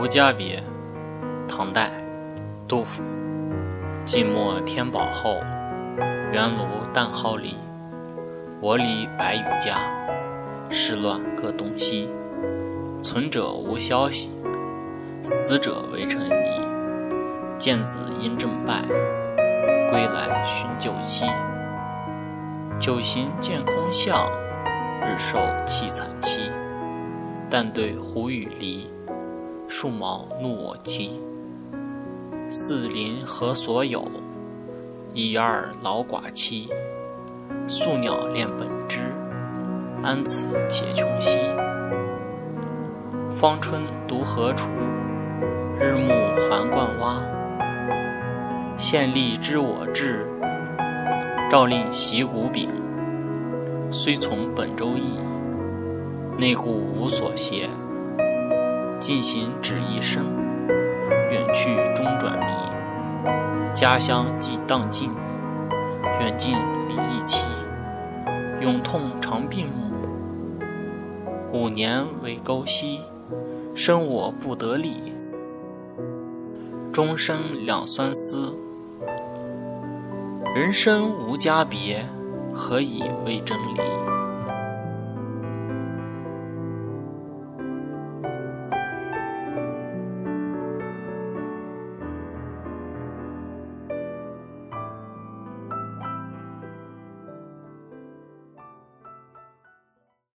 无家别，唐代，杜甫。晋末天宝后，原庐旦号里。我里百余家，世乱各东西。存者无消息，死者为尘泥。见子因正败，归来寻旧妻。酒行见空巷，日受凄惨凄。但对胡与离。树毛怒我啼，四邻何所有？一二老寡妻。宿鸟恋本枝，安此且穷兮？芳春独何处？日暮还灌蛙。县吏知我志，诏令袭谷饼。虽从本州邑，内固无所携。尽行只一生，远去终转迷。家乡即荡尽，远近离一期。永痛长鬓暮，五年为沟溪。生我不得力，终生两酸思。人生无家别，何以为真离？